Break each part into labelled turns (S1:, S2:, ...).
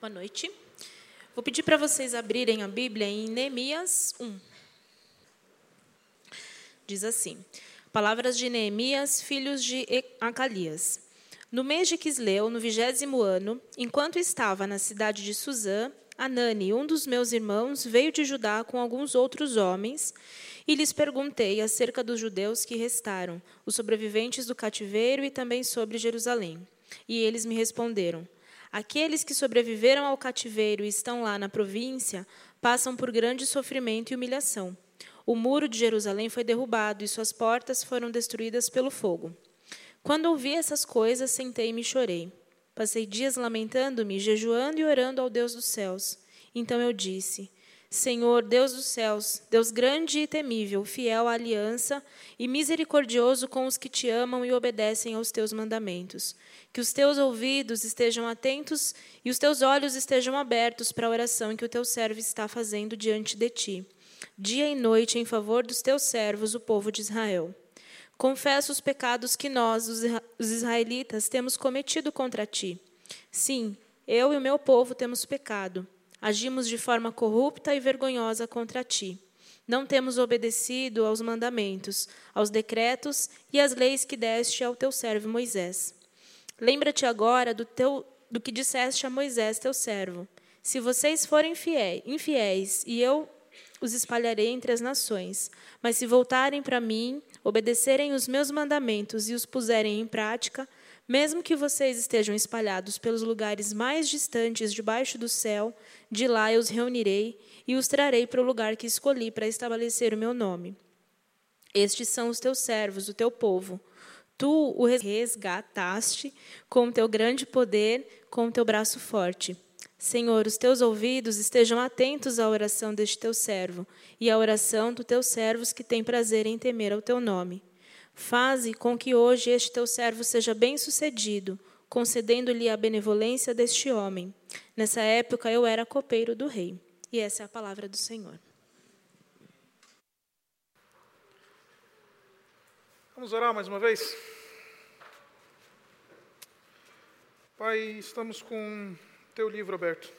S1: Boa noite. Vou pedir para vocês abrirem a Bíblia em Neemias 1. Diz assim: Palavras de Neemias, filhos de Acalias. No mês de Quisleu, no vigésimo ano, enquanto estava na cidade de Suzã, Anani, um dos meus irmãos, veio de Judá com alguns outros homens, e lhes perguntei acerca dos judeus que restaram, os sobreviventes do cativeiro e também sobre Jerusalém. E eles me responderam: Aqueles que sobreviveram ao cativeiro e estão lá na província passam por grande sofrimento e humilhação. O muro de Jerusalém foi derrubado e suas portas foram destruídas pelo fogo. Quando ouvi essas coisas, sentei-me e chorei. Passei dias lamentando-me, jejuando e orando ao Deus dos céus. Então eu disse: Senhor, Deus dos céus, Deus grande e temível, fiel à aliança e misericordioso com os que te amam e obedecem aos teus mandamentos. Que os teus ouvidos estejam atentos e os teus olhos estejam abertos para a oração que o teu servo está fazendo diante de ti, dia e noite em favor dos teus servos, o povo de Israel. Confesso os pecados que nós, os israelitas, temos cometido contra ti. Sim, eu e o meu povo temos pecado. Agimos de forma corrupta e vergonhosa contra ti. Não temos obedecido aos mandamentos, aos decretos e às leis que deste ao teu servo Moisés. Lembra-te agora do, teu, do que disseste a Moisés, teu servo. Se vocês forem fiéis, infiéis, e eu os espalharei entre as nações. Mas se voltarem para mim, obedecerem os meus mandamentos e os puserem em prática, mesmo que vocês estejam espalhados pelos lugares mais distantes debaixo do céu, de lá eu os reunirei e os trarei para o lugar que escolhi para estabelecer o meu nome. Estes são os teus servos, o teu povo Tu o resgataste com o teu grande poder, com o teu braço forte. Senhor, os teus ouvidos estejam atentos à oração deste teu servo e à oração dos teus servos que têm prazer em temer ao teu nome. Faze com que hoje este teu servo seja bem-sucedido, concedendo-lhe a benevolência deste homem. Nessa época eu era copeiro do rei. E essa é a palavra do Senhor.
S2: Vamos orar mais uma vez? Pai, estamos com teu livro aberto.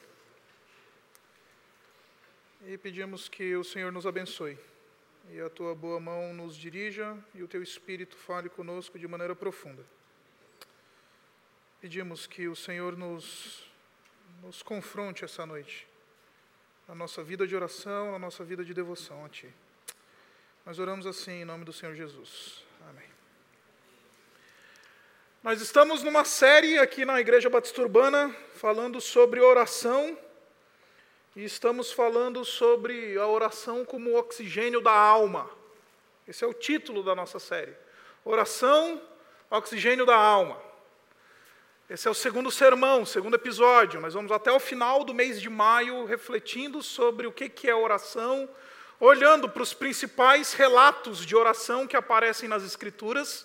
S2: E pedimos que o Senhor nos abençoe. E a tua boa mão nos dirija e o teu espírito fale conosco de maneira profunda. Pedimos que o Senhor nos, nos confronte essa noite, na nossa vida de oração, na nossa vida de devoção a Ti. Nós oramos assim em nome do Senhor Jesus. Amém. Nós estamos numa série aqui na Igreja Batista Urbana falando sobre oração e estamos falando sobre a oração como oxigênio da alma. Esse é o título da nossa série. Oração, oxigênio da alma. Esse é o segundo sermão, segundo episódio. Nós vamos até o final do mês de maio refletindo sobre o que é oração, olhando para os principais relatos de oração que aparecem nas Escrituras.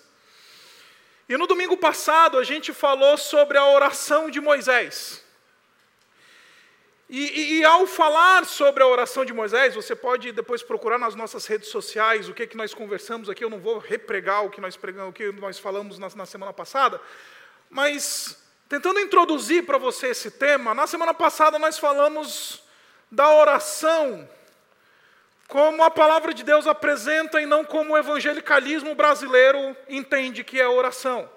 S2: E no domingo passado a gente falou sobre a oração de Moisés. E, e, e, ao falar sobre a oração de Moisés, você pode depois procurar nas nossas redes sociais o que, que nós conversamos aqui. Eu não vou repregar o que nós, pregamos, o que nós falamos na, na semana passada, mas tentando introduzir para você esse tema, na semana passada nós falamos da oração como a palavra de Deus apresenta e não como o evangelicalismo brasileiro entende que é oração.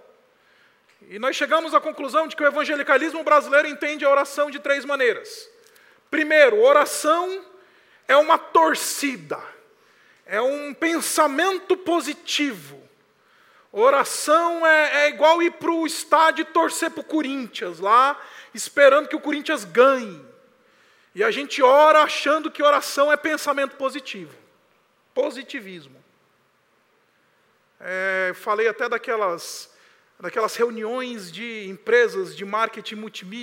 S2: E nós chegamos à conclusão de que o evangelicalismo brasileiro entende a oração de três maneiras. Primeiro, oração é uma torcida, é um pensamento positivo. Oração é, é igual ir para o estádio e torcer para o Corinthians lá, esperando que o Corinthians ganhe. E a gente ora achando que oração é pensamento positivo. Positivismo. É, falei até daquelas, daquelas reuniões de empresas de marketing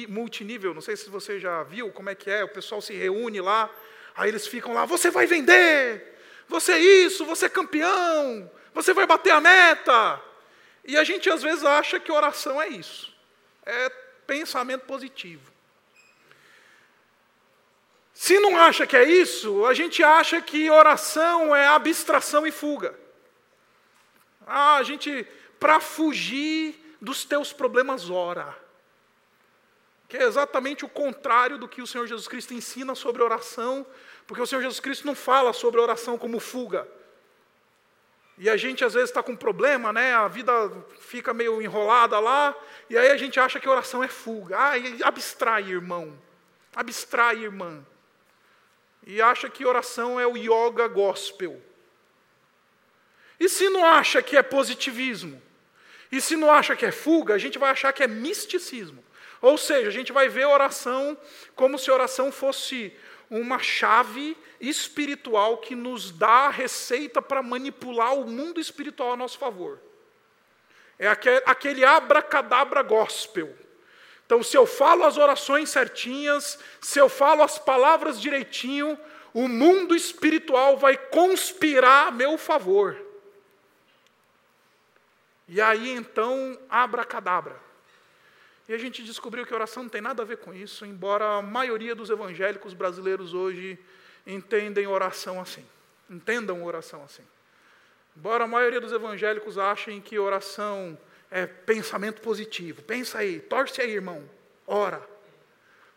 S2: multinível. Não sei se você já viu como é que é. O pessoal se reúne lá, aí eles ficam lá: você vai vender, você é isso, você é campeão, você vai bater a meta. E a gente às vezes acha que oração é isso. É pensamento positivo. Se não acha que é isso, a gente acha que oração é abstração e fuga. Ah, a gente, para fugir dos teus problemas, ora. que é exatamente o contrário do que o Senhor Jesus Cristo ensina sobre oração, porque o Senhor Jesus Cristo não fala sobre oração como fuga. E a gente às vezes está com problema, né? A vida fica meio enrolada lá, e aí a gente acha que oração é fuga. Ah, abstrai, irmão. Abstrai, irmã. E acha que oração é o yoga gospel. E se não acha que é positivismo? E se não acha que é fuga, a gente vai achar que é misticismo. Ou seja, a gente vai ver oração como se oração fosse uma chave espiritual que nos dá a receita para manipular o mundo espiritual a nosso favor. É aquele abracadabra gospel. Então, se eu falo as orações certinhas, se eu falo as palavras direitinho, o mundo espiritual vai conspirar a meu favor. E aí então, abracadabra. E a gente descobriu que oração não tem nada a ver com isso, embora a maioria dos evangélicos brasileiros hoje entendem oração assim. Entendam oração assim. Embora a maioria dos evangélicos achem que oração é pensamento positivo. Pensa aí, torce aí, irmão. Ora.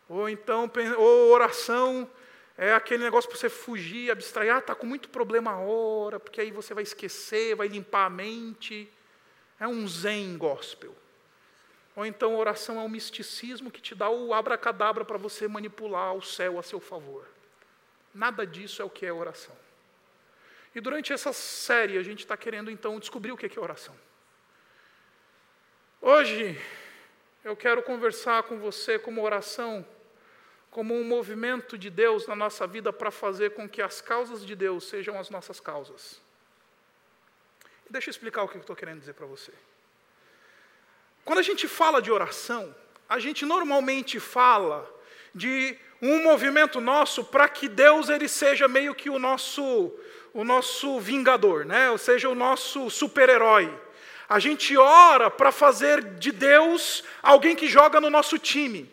S2: Ou então, ou oração é aquele negócio para você fugir, abstrair. Ah, está com muito problema, ora, porque aí você vai esquecer, vai limpar a mente. É um zen gospel. Ou então oração é um misticismo que te dá o abracadabra para você manipular o céu a seu favor. Nada disso é o que é oração. E durante essa série a gente está querendo então descobrir o que é oração. Hoje eu quero conversar com você como oração, como um movimento de Deus na nossa vida para fazer com que as causas de Deus sejam as nossas causas. Deixa eu explicar o que eu estou querendo dizer para você. Quando a gente fala de oração, a gente normalmente fala de um movimento nosso para que Deus ele seja meio que o nosso o nosso vingador, né? Ou seja, o nosso super-herói. A gente ora para fazer de Deus alguém que joga no nosso time.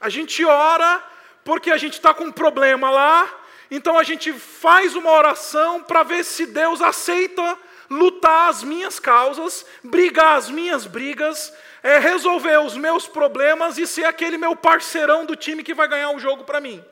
S2: A gente ora porque a gente está com um problema lá, então a gente faz uma oração para ver se Deus aceita lutar as minhas causas, brigar as minhas brigas, é, resolver os meus problemas e ser aquele meu parceirão do time que vai ganhar o jogo para mim.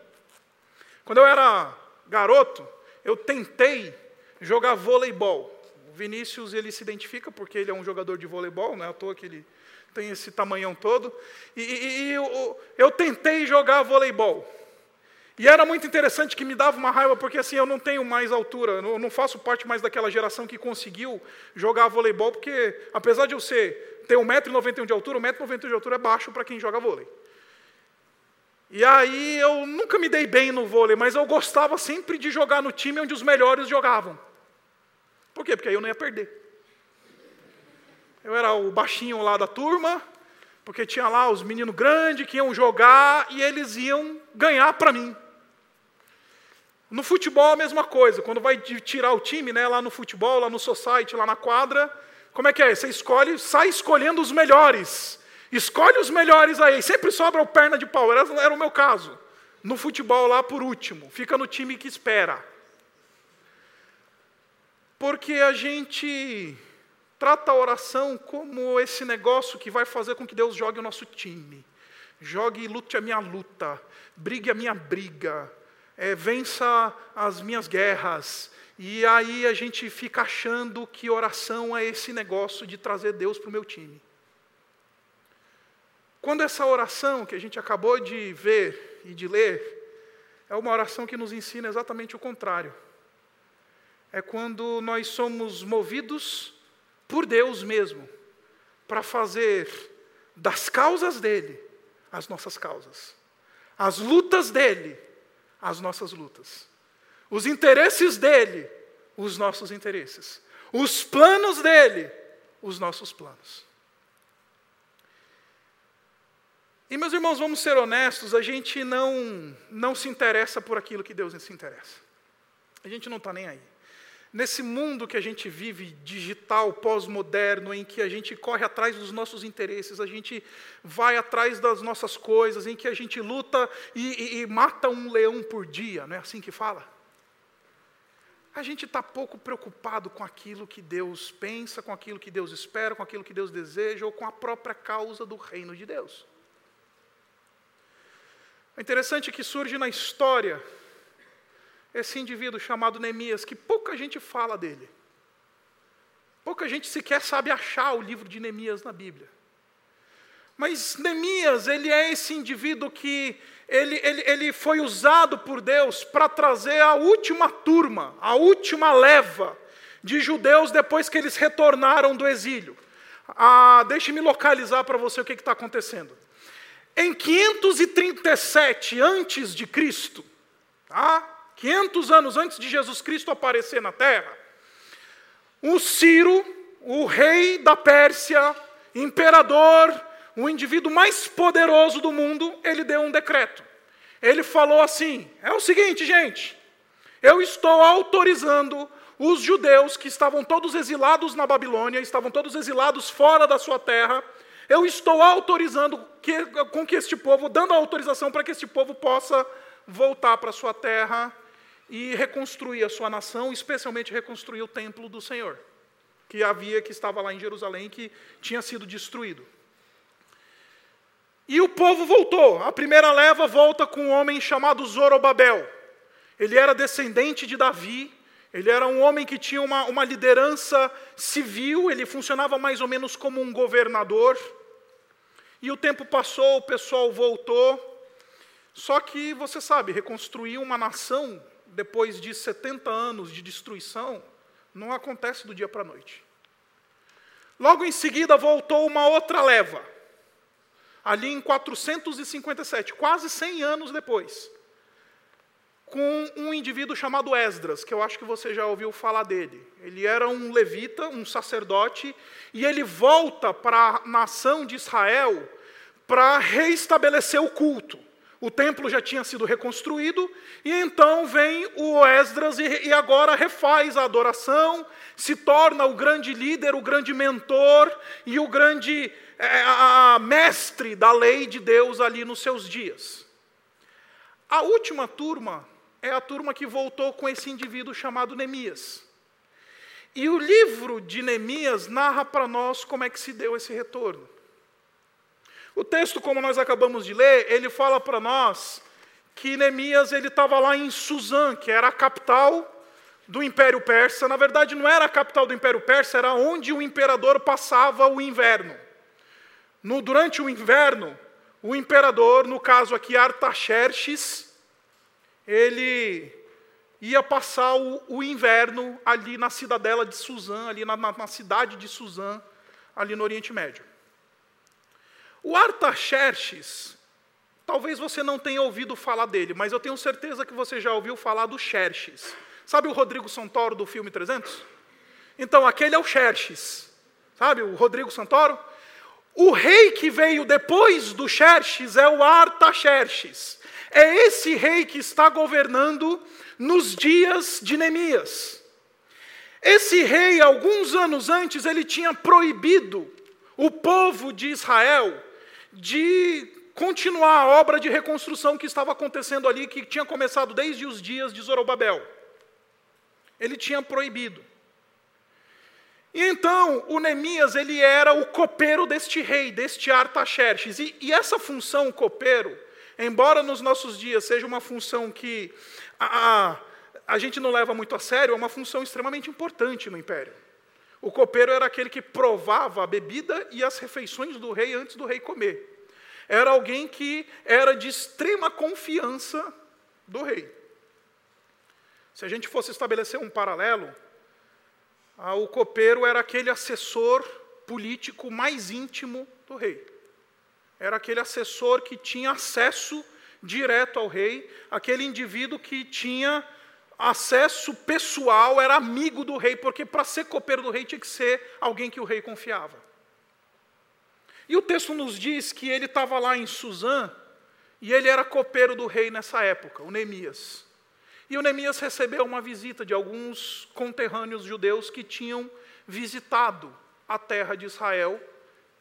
S2: Quando eu era garoto, eu tentei jogar voleibol. O Vinícius ele se identifica porque ele é um jogador de voleibol, não é à toa que ele tem esse tamanhão todo. E, e, e eu, eu tentei jogar voleibol. E era muito interessante que me dava uma raiva, porque assim, eu não tenho mais altura, eu não faço parte mais daquela geração que conseguiu jogar voleibol, porque apesar de eu ser, ter 1,91m de altura, 1,91m de altura é baixo para quem joga vôlei. E aí eu nunca me dei bem no vôlei, mas eu gostava sempre de jogar no time onde os melhores jogavam. Por quê? Porque aí eu não ia perder. Eu era o baixinho lá da turma, porque tinha lá os meninos grandes que iam jogar e eles iam ganhar para mim. No futebol a mesma coisa, quando vai tirar o time, né, lá no futebol, lá no society, lá na quadra, como é que é? Você escolhe, sai escolhendo os melhores. Escolhe os melhores aí, sempre sobra o perna de pau, era, era o meu caso. No futebol lá por último, fica no time que espera. Porque a gente trata a oração como esse negócio que vai fazer com que Deus jogue o nosso time. Jogue e lute a minha luta, brigue a minha briga, é, vença as minhas guerras. E aí a gente fica achando que oração é esse negócio de trazer Deus para o meu time. Quando essa oração que a gente acabou de ver e de ler, é uma oração que nos ensina exatamente o contrário. É quando nós somos movidos por Deus mesmo, para fazer das causas dele as nossas causas, as lutas dele as nossas lutas, os interesses dele, os nossos interesses, os planos dele, os nossos planos. E meus irmãos, vamos ser honestos, a gente não, não se interessa por aquilo que Deus se interessa. A gente não está nem aí. Nesse mundo que a gente vive, digital, pós-moderno, em que a gente corre atrás dos nossos interesses, a gente vai atrás das nossas coisas, em que a gente luta e, e, e mata um leão por dia, não é assim que fala? A gente está pouco preocupado com aquilo que Deus pensa, com aquilo que Deus espera, com aquilo que Deus deseja, ou com a própria causa do reino de Deus. É interessante que surge na história esse indivíduo chamado Neemias, que pouca gente fala dele. Pouca gente sequer sabe achar o livro de Neemias na Bíblia. Mas Neemias, ele é esse indivíduo que ele, ele, ele foi usado por Deus para trazer a última turma, a última leva de judeus depois que eles retornaram do exílio. Ah, Deixe-me localizar para você o que está acontecendo. Em 537 antes de Cristo, tá? 500 anos antes de Jesus Cristo aparecer na Terra, o Ciro, o rei da Pérsia, imperador, o indivíduo mais poderoso do mundo, ele deu um decreto. Ele falou assim: é o seguinte, gente, eu estou autorizando os judeus que estavam todos exilados na Babilônia, estavam todos exilados fora da sua terra, eu estou autorizando que, com que este povo, dando a autorização para que este povo possa voltar para sua terra e reconstruir a sua nação, especialmente reconstruir o templo do Senhor, que havia, que estava lá em Jerusalém, que tinha sido destruído. E o povo voltou. A primeira leva volta com um homem chamado Zorobabel. Ele era descendente de Davi, ele era um homem que tinha uma, uma liderança civil, ele funcionava mais ou menos como um governador. E o tempo passou, o pessoal voltou. Só que, você sabe, reconstruir uma nação depois de 70 anos de destruição não acontece do dia para a noite. Logo em seguida voltou uma outra leva, ali em 457, quase 100 anos depois com um indivíduo chamado Esdras, que eu acho que você já ouviu falar dele. Ele era um levita, um sacerdote, e ele volta para a nação de Israel para reestabelecer o culto. O templo já tinha sido reconstruído, e então vem o Esdras e, agora refaz a adoração, se torna o grande líder, o grande mentor e o grande é, a, a mestre da lei de Deus ali nos seus dias. A última turma é a turma que voltou com esse indivíduo chamado Neemias. E o livro de Neemias narra para nós como é que se deu esse retorno. O texto, como nós acabamos de ler, ele fala para nós que Neemias ele estava lá em Suzã, que era a capital do Império Persa. Na verdade, não era a capital do Império Persa, era onde o imperador passava o inverno. No, durante o inverno, o imperador, no caso aqui Artaxerxes, ele ia passar o, o, inverno ali na cidadela de Suzã, ali na, na, na, cidade de Suzã, ali no Oriente Médio. O Artaxerxes, talvez você não tenha ouvido falar dele, mas eu tenho certeza que você já ouviu falar do Xerxes. Sabe o Rodrigo Santoro do filme 300? Então, aquele é o Xerxes. Sabe o Rodrigo Santoro? O rei que veio depois do Xerxes é o Artaxerxes. É esse rei que está governando nos dias de Neemias. Esse rei, alguns anos antes, ele tinha proibido o povo de Israel de continuar a obra de reconstrução que estava acontecendo ali, que tinha começado desde os dias de Zorobabel. Ele tinha proibido. E então, o Neemias, ele era o copeiro deste rei, deste Artaxerxes. E, e essa função copeiro, embora nos nossos dias seja uma função que a, a, a gente não leva muito a sério, é uma função extremamente importante no império. O copeiro era aquele que provava a bebida e as refeições do rei antes do rei comer. Era alguém que era de extrema confiança do rei. Se a gente fosse estabelecer um paralelo, o copeiro era aquele assessor político mais íntimo do rei era aquele assessor que tinha acesso direto ao rei, aquele indivíduo que tinha acesso pessoal, era amigo do rei, porque para ser copeiro do rei tinha que ser alguém que o rei confiava. E o texto nos diz que ele estava lá em Suzã, e ele era copeiro do rei nessa época, o Neemias. E o Neemias recebeu uma visita de alguns conterrâneos judeus que tinham visitado a terra de Israel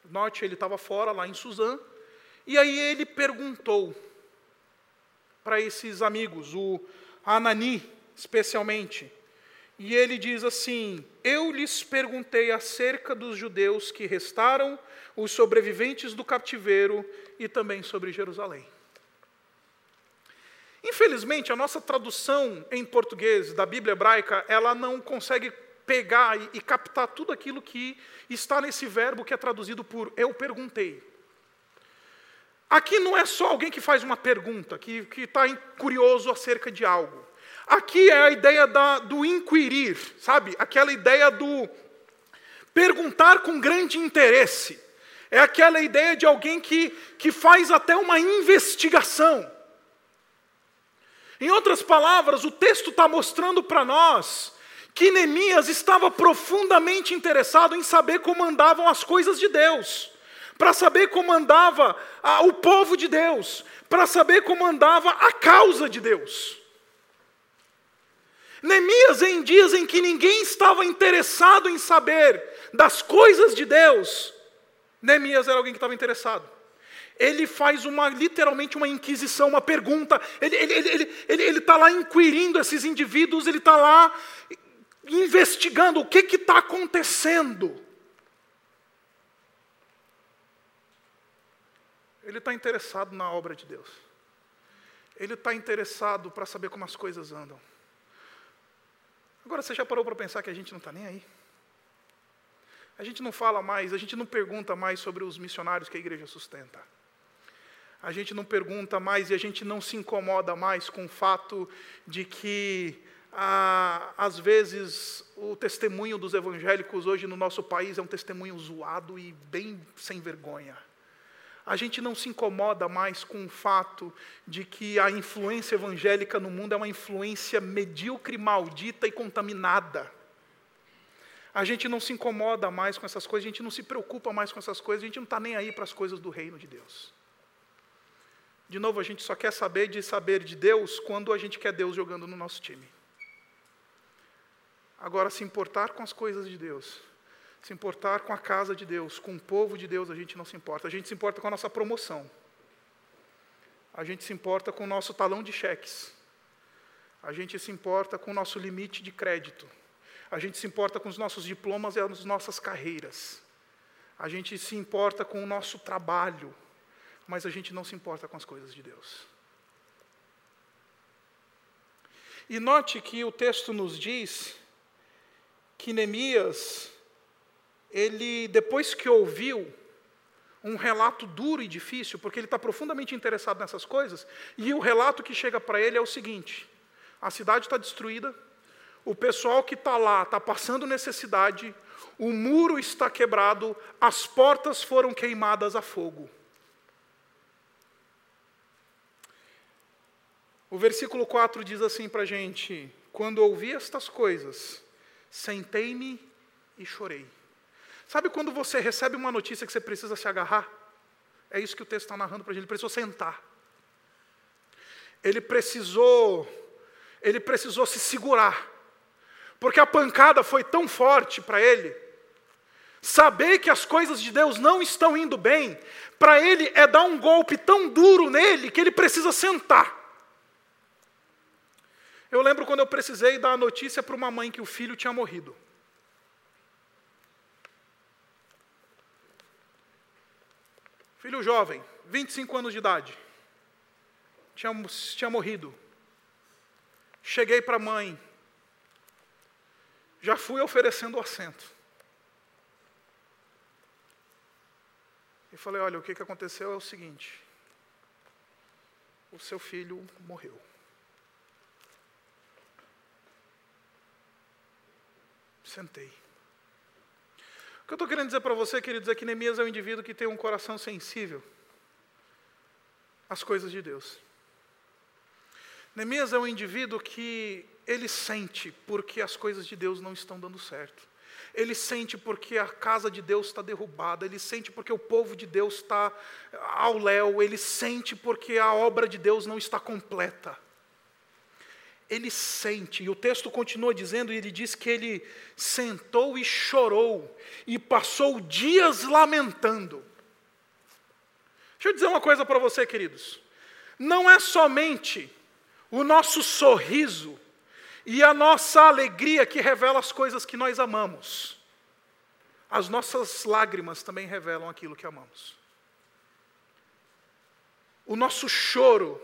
S2: Note, ele estava fora, lá em Suzã. E aí ele perguntou para esses amigos, o Anani especialmente, e ele diz assim: Eu lhes perguntei acerca dos judeus que restaram, os sobreviventes do cativeiro e também sobre Jerusalém. Infelizmente, a nossa tradução em português da Bíblia hebraica, ela não consegue pegar e, e captar tudo aquilo que está nesse verbo que é traduzido por eu perguntei. Aqui não é só alguém que faz uma pergunta, que está curioso acerca de algo. Aqui é a ideia da, do inquirir, sabe? Aquela ideia do perguntar com grande interesse. É aquela ideia de alguém que, que faz até uma investigação. Em outras palavras, o texto está mostrando para nós que Neemias estava profundamente interessado em saber como andavam as coisas de Deus, para saber como andava a, o povo de Deus, para saber como andava a causa de Deus. Neemias, em dias em que ninguém estava interessado em saber das coisas de Deus, Neemias era alguém que estava interessado. Ele faz uma, literalmente uma inquisição, uma pergunta. Ele está ele, ele, ele, ele, tá lá inquirindo esses indivíduos, ele está lá investigando o que está acontecendo. Ele está interessado na obra de Deus. Ele está interessado para saber como as coisas andam. Agora, você já parou para pensar que a gente não está nem aí? A gente não fala mais, a gente não pergunta mais sobre os missionários que a igreja sustenta. A gente não pergunta mais e a gente não se incomoda mais com o fato de que, ah, às vezes, o testemunho dos evangélicos hoje no nosso país é um testemunho zoado e bem sem vergonha a gente não se incomoda mais com o fato de que a influência evangélica no mundo é uma influência medíocre, maldita e contaminada. A gente não se incomoda mais com essas coisas, a gente não se preocupa mais com essas coisas, a gente não está nem aí para as coisas do reino de Deus. De novo, a gente só quer saber de saber de Deus quando a gente quer Deus jogando no nosso time. Agora, se importar com as coisas de Deus se importar com a casa de Deus, com o povo de Deus, a gente não se importa. A gente se importa com a nossa promoção. A gente se importa com o nosso talão de cheques. A gente se importa com o nosso limite de crédito. A gente se importa com os nossos diplomas e as nossas carreiras. A gente se importa com o nosso trabalho. Mas a gente não se importa com as coisas de Deus. E note que o texto nos diz que Neemias ele, depois que ouviu um relato duro e difícil, porque ele está profundamente interessado nessas coisas, e o relato que chega para ele é o seguinte: a cidade está destruída, o pessoal que está lá está passando necessidade, o muro está quebrado, as portas foram queimadas a fogo. O versículo 4 diz assim para a gente: Quando ouvi estas coisas, sentei-me e chorei. Sabe quando você recebe uma notícia que você precisa se agarrar? É isso que o texto está narrando para a gente. Ele precisou sentar. Ele precisou, ele precisou se segurar. Porque a pancada foi tão forte para ele. Saber que as coisas de Deus não estão indo bem, para ele é dar um golpe tão duro nele que ele precisa sentar. Eu lembro quando eu precisei dar a notícia para uma mãe que o filho tinha morrido. Filho jovem, 25 anos de idade. Tinha, tinha morrido. Cheguei para a mãe. Já fui oferecendo o assento. E falei: olha, o que, que aconteceu é o seguinte: o seu filho morreu. Sentei. O que eu estou querendo dizer para você, queridos, é que Neemias é um indivíduo que tem um coração sensível às coisas de Deus. Neemias é um indivíduo que ele sente porque as coisas de Deus não estão dando certo. Ele sente porque a casa de Deus está derrubada, ele sente porque o povo de Deus está ao léu, ele sente porque a obra de Deus não está completa ele sente, e o texto continua dizendo, e ele diz que ele sentou e chorou, e passou dias lamentando. Deixa eu dizer uma coisa para você, queridos. Não é somente o nosso sorriso e a nossa alegria que revela as coisas que nós amamos. As nossas lágrimas também revelam aquilo que amamos. O nosso choro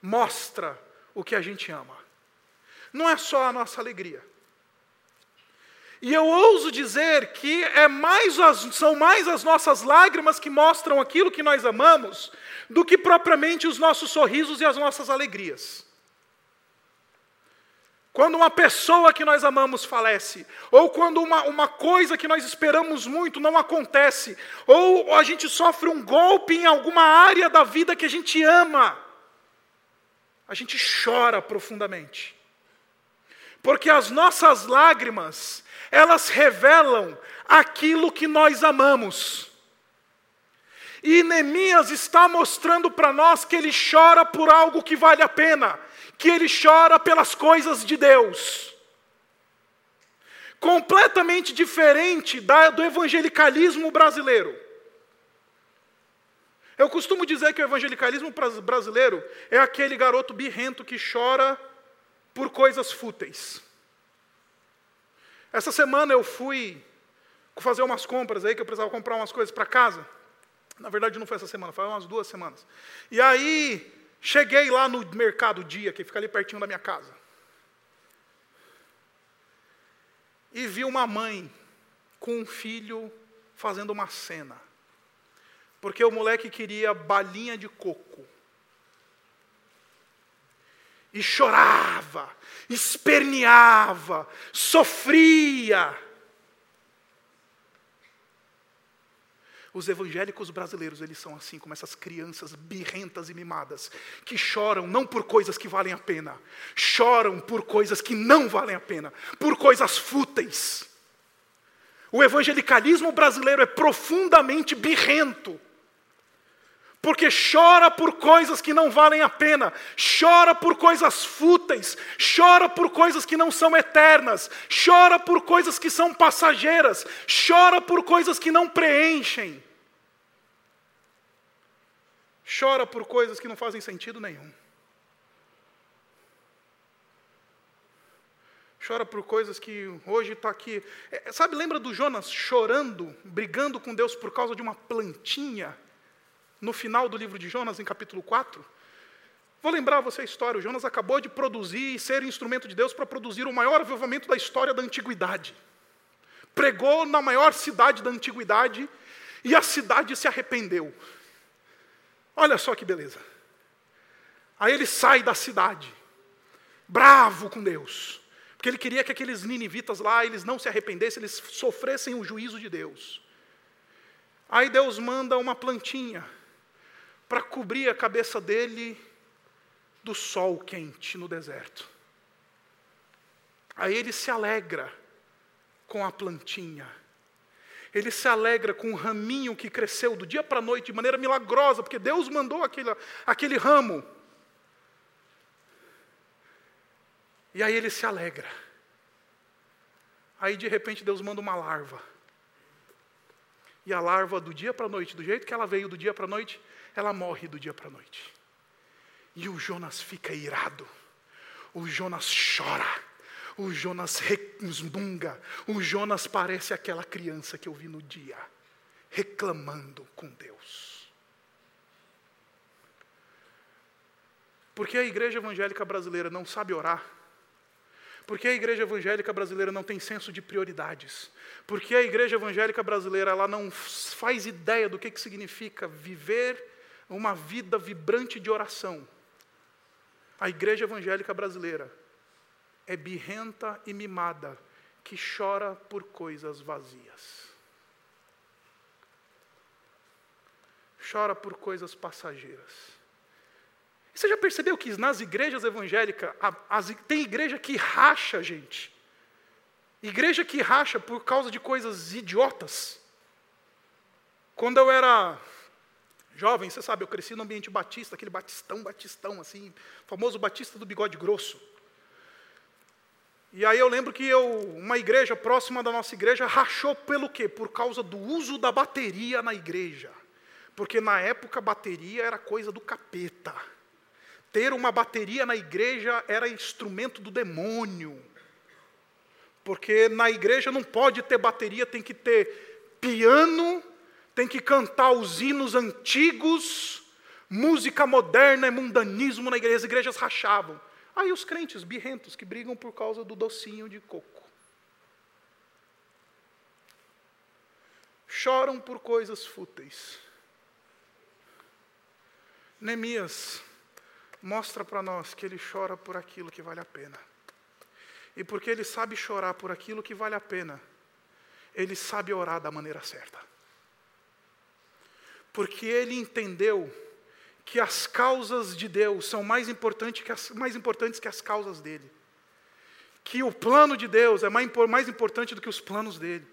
S2: mostra o que a gente ama. Não é só a nossa alegria. E eu ouso dizer que é mais as, são mais as nossas lágrimas que mostram aquilo que nós amamos do que propriamente os nossos sorrisos e as nossas alegrias. Quando uma pessoa que nós amamos falece, ou quando uma, uma coisa que nós esperamos muito não acontece, ou a gente sofre um golpe em alguma área da vida que a gente ama, a gente chora profundamente. Porque as nossas lágrimas, elas revelam aquilo que nós amamos. E Neemias está mostrando para nós que ele chora por algo que vale a pena que ele chora pelas coisas de Deus. Completamente diferente da, do evangelicalismo brasileiro. Eu costumo dizer que o evangelicalismo brasileiro é aquele garoto birrento que chora por coisas fúteis. Essa semana eu fui fazer umas compras aí, que eu precisava comprar umas coisas para casa. Na verdade, não foi essa semana, foi umas duas semanas. E aí, Cheguei lá no Mercado Dia, que fica ali pertinho da minha casa. E vi uma mãe com um filho fazendo uma cena. Porque o moleque queria balinha de coco. E chorava, esperneava, sofria. Os evangélicos brasileiros, eles são assim como essas crianças birrentas e mimadas, que choram não por coisas que valem a pena, choram por coisas que não valem a pena, por coisas fúteis. O evangelicalismo brasileiro é profundamente birrento, porque chora por coisas que não valem a pena, chora por coisas fúteis, chora por coisas que não são eternas, chora por coisas que são passageiras, chora por coisas que não preenchem. Chora por coisas que não fazem sentido nenhum. Chora por coisas que hoje está aqui. É, sabe, lembra do Jonas chorando, brigando com Deus por causa de uma plantinha, no final do livro de Jonas, em capítulo 4? Vou lembrar você a história. O Jonas acabou de produzir e ser instrumento de Deus para produzir o maior avivamento da história da antiguidade. Pregou na maior cidade da antiguidade e a cidade se arrependeu. Olha só que beleza. Aí ele sai da cidade, bravo com Deus, porque ele queria que aqueles ninivitas lá, eles não se arrependessem, eles sofressem o juízo de Deus. Aí Deus manda uma plantinha para cobrir a cabeça dele do sol quente no deserto. Aí ele se alegra com a plantinha ele se alegra com o raminho que cresceu do dia para a noite de maneira milagrosa, porque Deus mandou aquele, aquele ramo. E aí ele se alegra. Aí de repente Deus manda uma larva. E a larva do dia para a noite, do jeito que ela veio do dia para a noite, ela morre do dia para a noite. E o Jonas fica irado. O Jonas chora. O Jonas resmunga. O Jonas parece aquela criança que eu vi no dia, reclamando com Deus. Porque a igreja evangélica brasileira não sabe orar. Porque a igreja evangélica brasileira não tem senso de prioridades. Porque a igreja evangélica brasileira ela não faz ideia do que, que significa viver uma vida vibrante de oração. A igreja evangélica brasileira é birrenta e mimada, que chora por coisas vazias. Chora por coisas passageiras. Você já percebeu que nas igrejas evangélicas, as, tem igreja que racha, gente. Igreja que racha por causa de coisas idiotas. Quando eu era jovem, você sabe, eu cresci no ambiente batista, aquele batistão, batistão, assim, famoso batista do bigode grosso. E aí eu lembro que eu, uma igreja próxima da nossa igreja rachou pelo quê? Por causa do uso da bateria na igreja. Porque na época bateria era coisa do capeta. Ter uma bateria na igreja era instrumento do demônio. Porque na igreja não pode ter bateria, tem que ter piano, tem que cantar os hinos antigos, Música moderna é mundanismo na igreja, as igrejas rachavam. Aí os crentes birrentos que brigam por causa do docinho de coco. Choram por coisas fúteis. Neemias mostra para nós que ele chora por aquilo que vale a pena. E porque ele sabe chorar por aquilo que vale a pena, ele sabe orar da maneira certa. Porque ele entendeu que as causas de Deus são mais importantes que as, mais importantes que as causas dele. Que o plano de Deus é mais, mais importante do que os planos dele.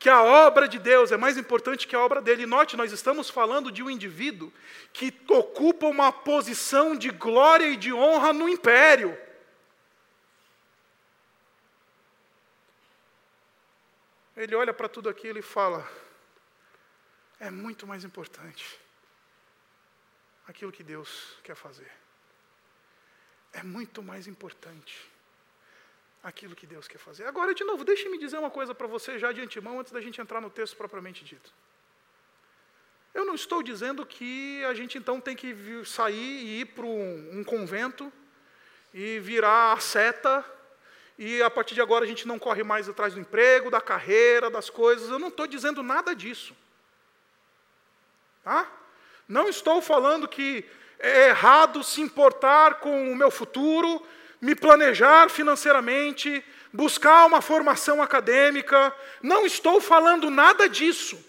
S2: Que a obra de Deus é mais importante que a obra dele. Note, nós estamos falando de um indivíduo que ocupa uma posição de glória e de honra no império. Ele olha para tudo aquilo e fala: é muito mais importante aquilo que Deus quer fazer. É muito mais importante aquilo que Deus quer fazer. Agora, de novo, deixe-me dizer uma coisa para você já de antemão, antes da gente entrar no texto propriamente dito. Eu não estou dizendo que a gente então tem que sair e ir para um, um convento e virar a seta e a partir de agora a gente não corre mais atrás do emprego, da carreira, das coisas. Eu não estou dizendo nada disso. Tá? Não estou falando que é errado se importar com o meu futuro, me planejar financeiramente, buscar uma formação acadêmica. Não estou falando nada disso.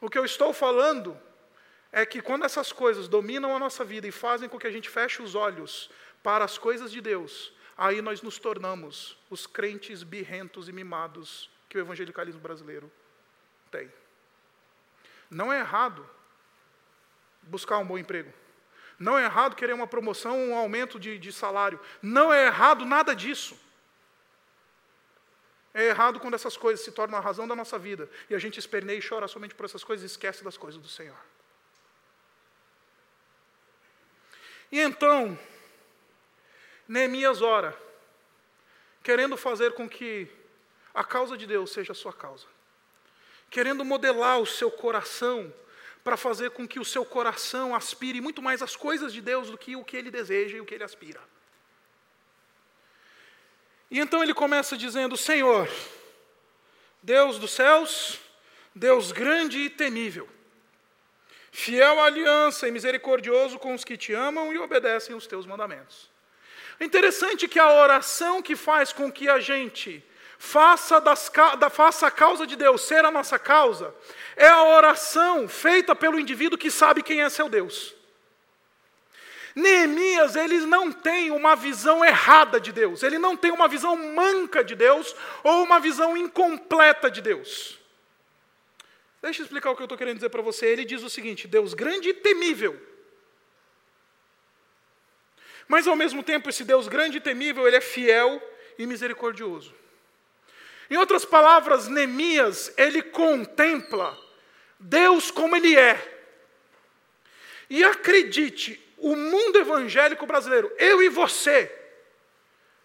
S2: O que eu estou falando é que quando essas coisas dominam a nossa vida e fazem com que a gente feche os olhos para as coisas de Deus, aí nós nos tornamos os crentes birrentos e mimados que o evangelicalismo brasileiro tem. Não é errado buscar um bom emprego. Não é errado querer uma promoção, um aumento de, de salário. Não é errado nada disso. É errado quando essas coisas se tornam a razão da nossa vida e a gente esperneia e chora somente por essas coisas e esquece das coisas do Senhor. E então, Neemias ora, querendo fazer com que a causa de Deus seja a sua causa, querendo modelar o seu coração para fazer com que o seu coração aspire muito mais às coisas de Deus do que o que ele deseja e o que ele aspira. E então ele começa dizendo: Senhor, Deus dos céus, Deus grande e temível, fiel à aliança e misericordioso com os que te amam e obedecem os teus mandamentos. É interessante que a oração que faz com que a gente faça, das, da, faça a causa de Deus ser a nossa causa, é a oração feita pelo indivíduo que sabe quem é seu Deus. Neemias, ele não tem uma visão errada de Deus, ele não tem uma visão manca de Deus ou uma visão incompleta de Deus. Deixa eu explicar o que eu estou querendo dizer para você. Ele diz o seguinte: Deus grande e temível. Mas ao mesmo tempo, esse Deus grande e temível, ele é fiel e misericordioso. Em outras palavras, Neemias, ele contempla Deus como ele é. E acredite, o mundo evangélico brasileiro, eu e você,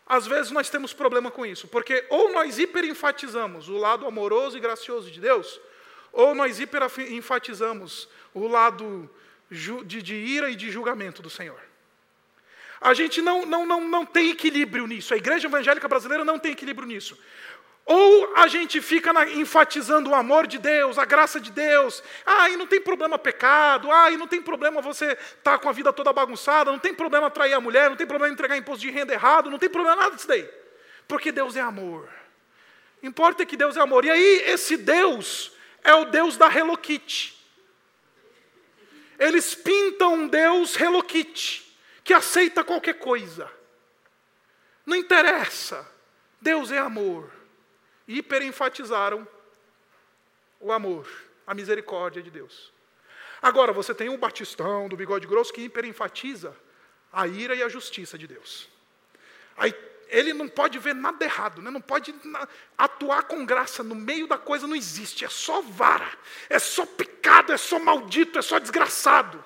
S2: às vezes nós temos problema com isso, porque ou nós hiperenfatizamos o lado amoroso e gracioso de Deus, ou nós hiperenfatizamos o lado de, de ira e de julgamento do Senhor. A gente não, não, não, não tem equilíbrio nisso. A igreja evangélica brasileira não tem equilíbrio nisso. Ou a gente fica na, enfatizando o amor de Deus, a graça de Deus. Ah, e não tem problema pecado. Ah, e não tem problema você estar tá com a vida toda bagunçada. Não tem problema trair a mulher. Não tem problema entregar imposto de renda errado. Não tem problema nada disso daí. Porque Deus é amor. Importa que Deus é amor. E aí, esse Deus é o Deus da Hello Kitty. Eles pintam um Deus Hello Kitty que aceita qualquer coisa. Não interessa. Deus é amor. Hiperenfatizaram o amor, a misericórdia de Deus. Agora, você tem um batistão do bigode grosso que hiperenfatiza a ira e a justiça de Deus. Aí ele não pode ver nada errado, né? não pode atuar com graça no meio da coisa, não existe, é só vara, é só pecado, é só maldito, é só desgraçado.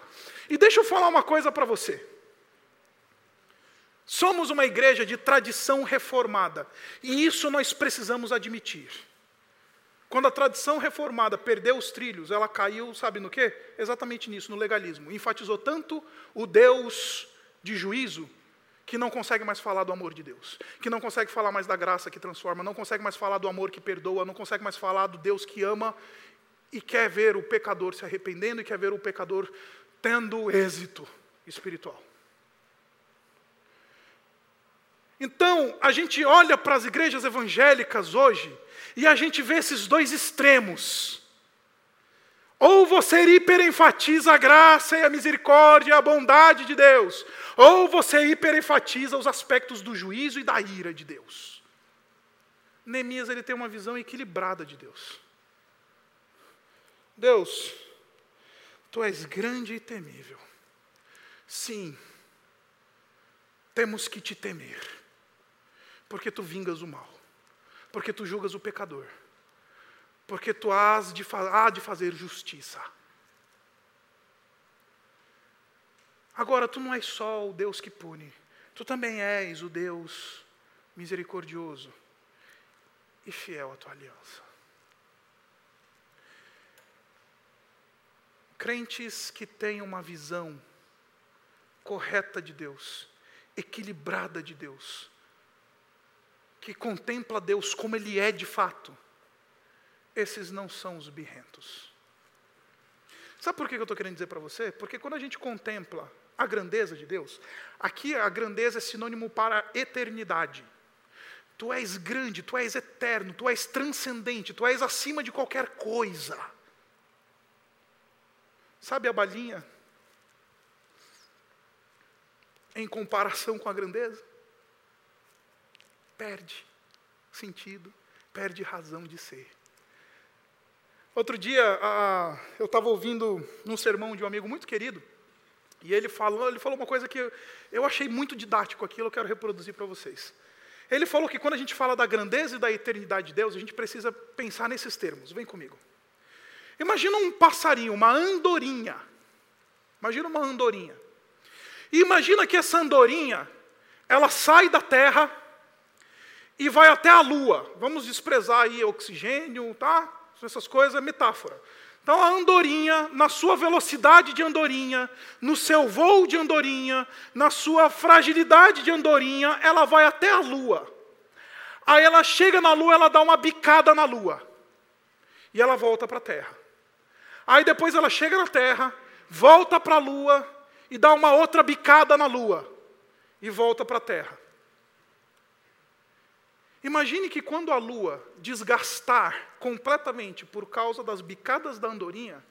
S2: E deixa eu falar uma coisa para você. Somos uma igreja de tradição reformada, e isso nós precisamos admitir. Quando a tradição reformada perdeu os trilhos, ela caiu, sabe no quê? Exatamente nisso, no legalismo. Enfatizou tanto o Deus de juízo que não consegue mais falar do amor de Deus, que não consegue falar mais da graça que transforma, não consegue mais falar do amor que perdoa, não consegue mais falar do Deus que ama e quer ver o pecador se arrependendo e quer ver o pecador tendo êxito espiritual. Então, a gente olha para as igrejas evangélicas hoje e a gente vê esses dois extremos. Ou você hiperenfatiza a graça e a misericórdia e a bondade de Deus, ou você hiperenfatiza os aspectos do juízo e da ira de Deus. Neemias ele tem uma visão equilibrada de Deus. Deus, tu és grande e temível. Sim, temos que te temer, porque tu vingas o mal, porque tu julgas o pecador porque tu has de, há de fazer justiça. Agora, tu não és só o Deus que pune, tu também és o Deus misericordioso e fiel à tua aliança. Crentes que têm uma visão correta de Deus, equilibrada de Deus, que contempla Deus como Ele é de fato, esses não são os birrentos. Sabe por que eu estou querendo dizer para você? Porque quando a gente contempla a grandeza de Deus, aqui a grandeza é sinônimo para eternidade. Tu és grande, tu és eterno, tu és transcendente, tu és acima de qualquer coisa. Sabe a balinha? Em comparação com a grandeza? Perde sentido, perde razão de ser. Outro dia, eu estava ouvindo um sermão de um amigo muito querido, e ele falou, ele falou uma coisa que eu, eu achei muito didático aquilo, eu quero reproduzir para vocês. Ele falou que quando a gente fala da grandeza e da eternidade de Deus, a gente precisa pensar nesses termos. Vem comigo. Imagina um passarinho, uma andorinha. Imagina uma andorinha. E imagina que essa andorinha, ela sai da terra e vai até a lua. Vamos desprezar aí oxigênio, tá? essas coisas é metáfora. Então a andorinha, na sua velocidade de andorinha, no seu voo de andorinha, na sua fragilidade de andorinha, ela vai até a lua. Aí ela chega na lua, ela dá uma bicada na lua. E ela volta para a terra. Aí depois ela chega na terra, volta para a lua e dá uma outra bicada na lua. E volta para a terra. Imagine que quando a lua desgastar completamente por causa das bicadas da andorinha,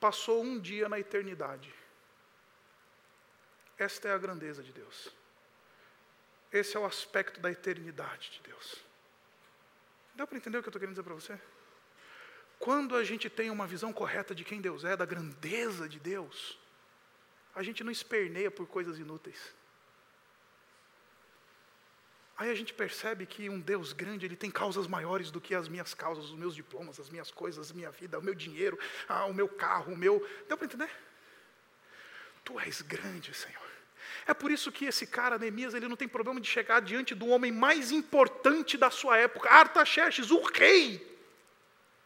S2: passou um dia na eternidade. Esta é a grandeza de Deus. Esse é o aspecto da eternidade de Deus. Dá para entender o que eu estou querendo dizer para você? Quando a gente tem uma visão correta de quem Deus é, da grandeza de Deus, a gente não esperneia por coisas inúteis. Aí a gente percebe que um Deus grande, ele tem causas maiores do que as minhas causas, os meus diplomas, as minhas coisas, a minha vida, o meu dinheiro, ah, o meu carro, o meu. Deu para entender? Tu és grande, Senhor. É por isso que esse cara, Neemias, ele não tem problema de chegar diante do homem mais importante da sua época, Artaxerxes, o rei.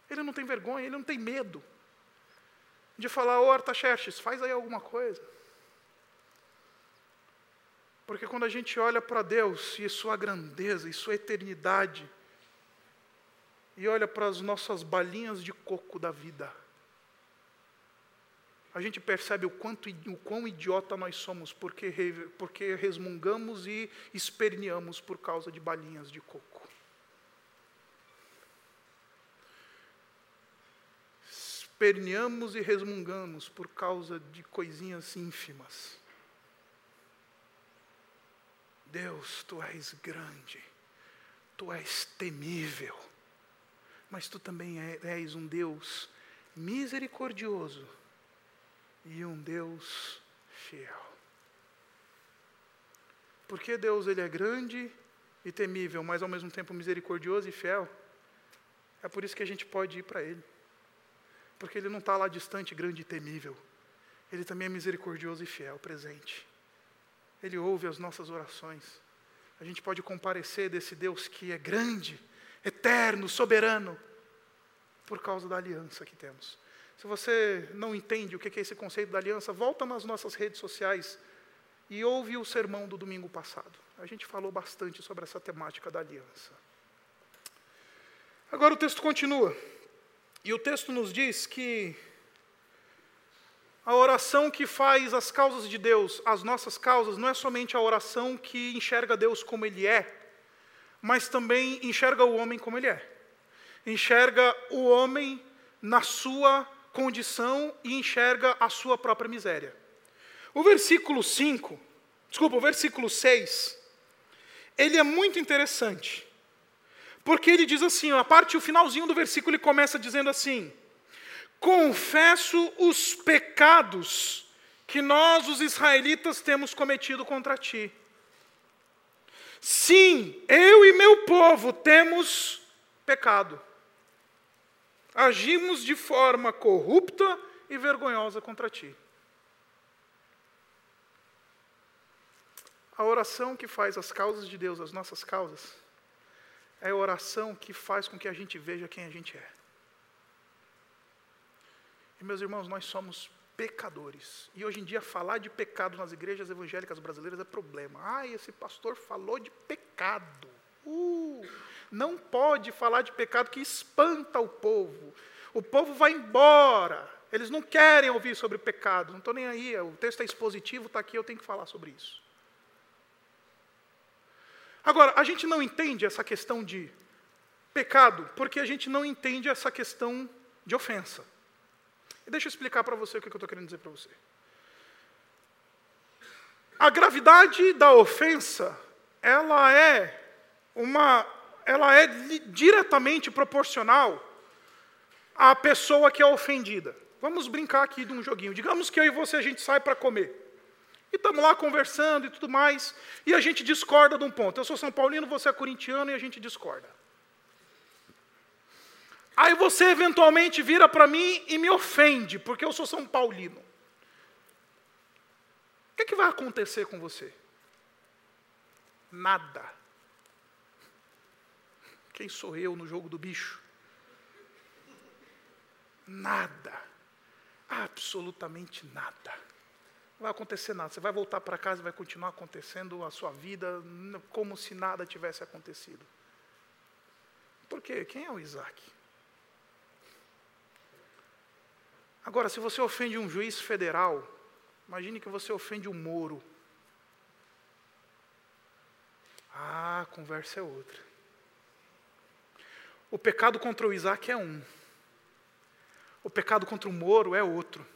S2: Ele não tem vergonha, ele não tem medo de falar, ô oh, Artaxerxes, faz aí alguma coisa. Porque quando a gente olha para Deus e sua grandeza e sua eternidade, e olha para as nossas balinhas de coco da vida, a gente percebe o, quanto, o quão idiota nós somos, porque, porque resmungamos e esperneamos por causa de balinhas de coco. Esperneamos e resmungamos por causa de coisinhas ínfimas. Deus, tu és grande, tu és temível, mas tu também é, és um Deus misericordioso e um Deus fiel. Porque Deus ele é grande e temível, mas ao mesmo tempo misericordioso e fiel. É por isso que a gente pode ir para Ele. Porque Ele não está lá distante, grande e temível. Ele também é misericordioso e fiel, presente. Ele ouve as nossas orações. A gente pode comparecer desse Deus que é grande, eterno, soberano, por causa da aliança que temos. Se você não entende o que é esse conceito da aliança, volta nas nossas redes sociais e ouve o sermão do domingo passado. A gente falou bastante sobre essa temática da aliança. Agora o texto continua. E o texto nos diz que a oração que faz as causas de Deus, as nossas causas, não é somente a oração que enxerga Deus como Ele é, mas também enxerga o homem como Ele é. Enxerga o homem na sua condição e enxerga a sua própria miséria. O versículo 5, desculpa, o versículo 6, ele é muito interessante. Porque ele diz assim, a parte, o finalzinho do versículo, ele começa dizendo assim: Confesso os pecados que nós, os israelitas, temos cometido contra ti. Sim, eu e meu povo temos pecado. Agimos de forma corrupta e vergonhosa contra ti. A oração que faz as causas de Deus as nossas causas é a oração que faz com que a gente veja quem a gente é. E meus irmãos, nós somos pecadores. E hoje em dia falar de pecado nas igrejas evangélicas brasileiras é problema. Ah, esse pastor falou de pecado. Uh, não pode falar de pecado que espanta o povo. O povo vai embora. Eles não querem ouvir sobre pecado. Não estou nem aí. O texto é expositivo, está aqui, eu tenho que falar sobre isso. Agora, a gente não entende essa questão de pecado porque a gente não entende essa questão de ofensa. Deixa eu explicar para você o que eu estou querendo dizer para você. A gravidade da ofensa, ela é uma, ela é diretamente proporcional à pessoa que é ofendida. Vamos brincar aqui de um joguinho. Digamos que eu e você a gente sai para comer. E estamos lá conversando e tudo mais, e a gente discorda de um ponto. Eu sou São Paulino, você é corintiano e a gente discorda. Aí você eventualmente vira para mim e me ofende, porque eu sou São Paulino. O que, é que vai acontecer com você? Nada. Quem sou eu no jogo do bicho? Nada. Absolutamente nada. Não vai acontecer nada. Você vai voltar para casa e vai continuar acontecendo a sua vida como se nada tivesse acontecido. Por quê? Quem é o Isaac? Agora, se você ofende um juiz federal, imagine que você ofende um Moro. Ah, a conversa é outra. O pecado contra o Isaac é um. O pecado contra o Moro é outro.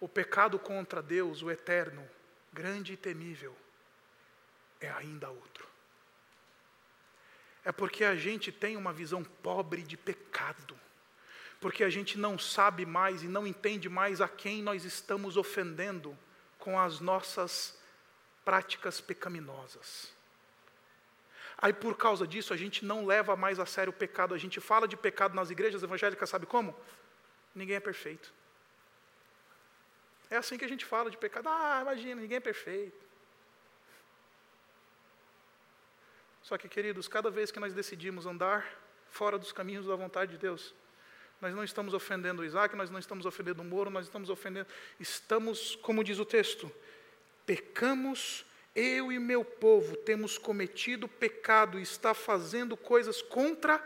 S2: O pecado contra Deus, o eterno, grande e temível, é ainda outro. É porque a gente tem uma visão pobre de pecado porque a gente não sabe mais e não entende mais a quem nós estamos ofendendo com as nossas práticas pecaminosas. Aí, por causa disso, a gente não leva mais a sério o pecado. A gente fala de pecado nas igrejas evangélicas, sabe como? Ninguém é perfeito. É assim que a gente fala de pecado. Ah, imagina, ninguém é perfeito. Só que, queridos, cada vez que nós decidimos andar fora dos caminhos da vontade de Deus, nós não estamos ofendendo Isaac, nós não estamos ofendendo o Moro, nós estamos ofendendo. Estamos, como diz o texto, pecamos, eu e meu povo temos cometido pecado e está fazendo coisas contra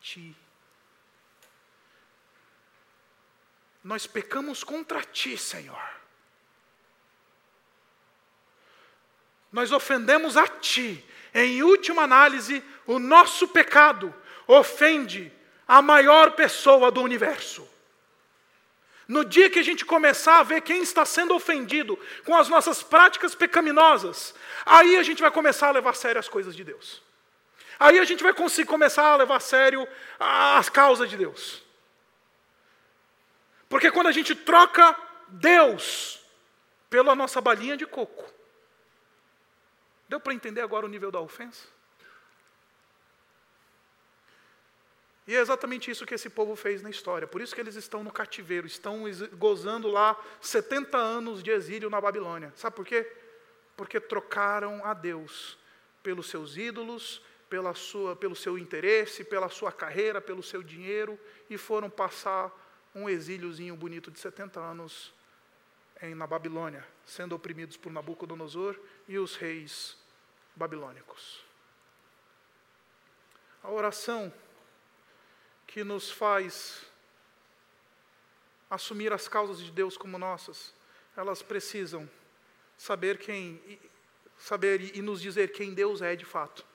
S2: ti. Nós pecamos contra ti, Senhor. Nós ofendemos a ti. Em última análise, o nosso pecado ofende a maior pessoa do universo. No dia que a gente começar a ver quem está sendo ofendido com as nossas práticas pecaminosas, aí a gente vai começar a levar a sério as coisas de Deus. Aí a gente vai conseguir começar a levar a sério as causas de Deus. Porque quando a gente troca Deus pela nossa balinha de coco, deu para entender agora o nível da ofensa? E é exatamente isso que esse povo fez na história. Por isso que eles estão no cativeiro, estão gozando lá 70 anos de exílio na Babilônia. Sabe por quê? Porque trocaram a Deus pelos seus ídolos, pela sua, pelo seu interesse, pela sua carreira, pelo seu dinheiro, e foram passar um exíliozinho bonito de 70 anos em, na Babilônia, sendo oprimidos por Nabucodonosor e os reis babilônicos. A oração que nos faz assumir as causas de Deus como nossas, elas precisam saber quem saber e nos dizer quem Deus é de fato.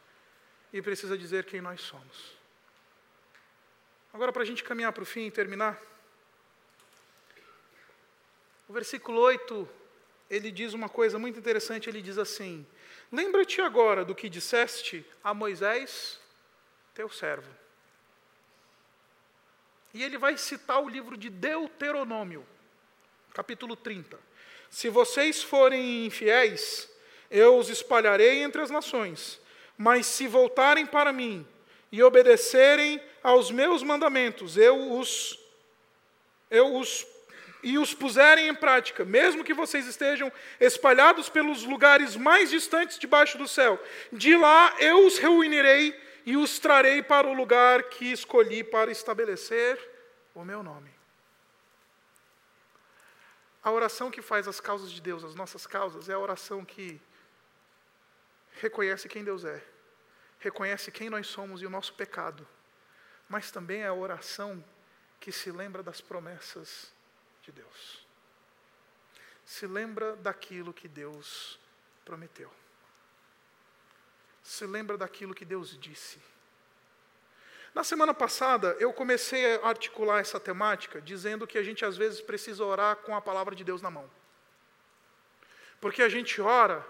S2: E precisa dizer quem nós somos. Agora, para a gente caminhar para o fim e terminar, o versículo 8, ele diz uma coisa muito interessante, ele diz assim: Lembra-te agora do que disseste a Moisés, teu servo. E ele vai citar o livro de Deuteronômio, capítulo 30. Se vocês forem infiéis, eu os espalharei entre as nações. Mas se voltarem para mim e obedecerem aos meus mandamentos, eu os eu os e os puserem em prática, mesmo que vocês estejam espalhados pelos lugares mais distantes debaixo do céu, de lá eu os reunirei e os trarei para o lugar que escolhi para estabelecer o meu nome. A oração que faz as causas de Deus, as nossas causas, é a oração que reconhece quem Deus é, reconhece quem nós somos e o nosso pecado, mas também é a oração que se lembra das promessas de Deus. Se lembra daquilo que Deus prometeu. Se lembra daquilo que Deus disse. Na semana passada, eu comecei a articular essa temática dizendo que a gente às vezes precisa orar com a palavra de Deus na mão. Porque a gente ora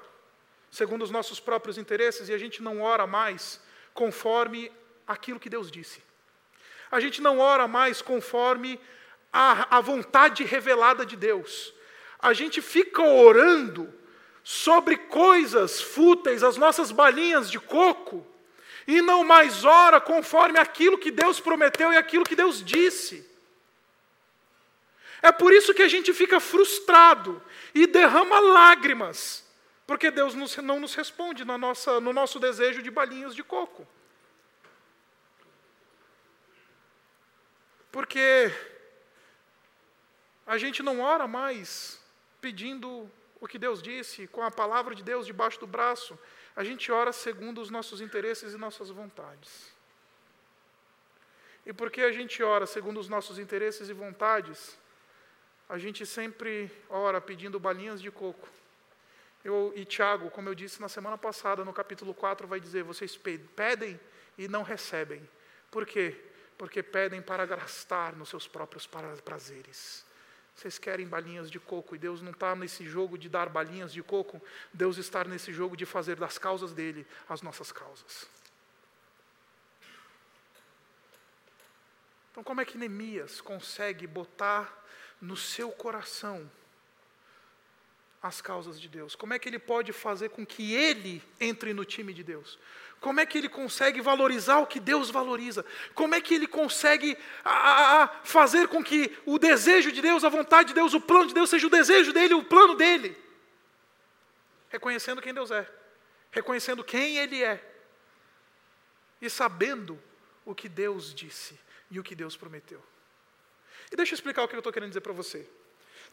S2: segundo os nossos próprios interesses e a gente não ora mais conforme aquilo que Deus disse. A gente não ora mais conforme a, a vontade revelada de Deus. A gente fica orando sobre coisas fúteis, as nossas balinhas de coco, e não mais ora conforme aquilo que Deus prometeu e aquilo que Deus disse. É por isso que a gente fica frustrado e derrama lágrimas porque Deus não nos responde na nossa, no nosso desejo de balinhas de coco. Porque a gente não ora mais pedindo o que Deus disse, com a palavra de Deus debaixo do braço. A gente ora segundo os nossos interesses e nossas vontades. E porque a gente ora segundo os nossos interesses e vontades, a gente sempre ora pedindo balinhas de coco eu, e Tiago, como eu disse na semana passada, no capítulo 4, vai dizer: vocês pedem e não recebem. Por quê? Porque pedem para gastar nos seus próprios prazeres. Vocês querem balinhas de coco e Deus não está nesse jogo de dar balinhas de coco, Deus está nesse jogo de fazer das causas dele as nossas causas. Então, como é que Neemias consegue botar no seu coração as causas de Deus? Como é que ele pode fazer com que ele entre no time de Deus? Como é que ele consegue valorizar o que Deus valoriza? Como é que ele consegue a, a, fazer com que o desejo de Deus, a vontade de Deus, o plano de Deus seja o desejo dele, o plano dele? Reconhecendo quem Deus é, reconhecendo quem Ele é e sabendo o que Deus disse e o que Deus prometeu. E deixa eu explicar o que eu estou querendo dizer para você.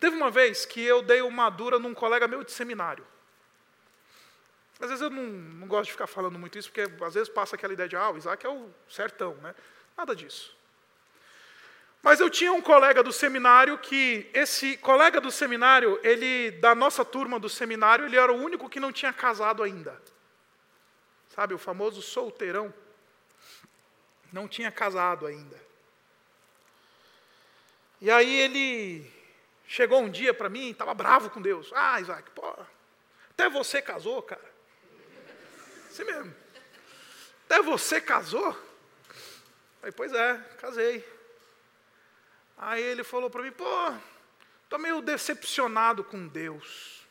S2: Teve uma vez que eu dei uma dura num colega meu de seminário. Às vezes eu não, não gosto de ficar falando muito isso, porque às vezes passa aquela ideia de, ah, o Isaac é o sertão, né? Nada disso. Mas eu tinha um colega do seminário que, esse colega do seminário, ele, da nossa turma do seminário, ele era o único que não tinha casado ainda. Sabe, o famoso solteirão. Não tinha casado ainda. E aí ele Chegou um dia para mim, estava bravo com Deus. Ah, Isaac, pô, até você casou, cara. Assim mesmo. Até você casou? Aí, pois é, casei. Aí ele falou para mim, pô, estou meio decepcionado com Deus.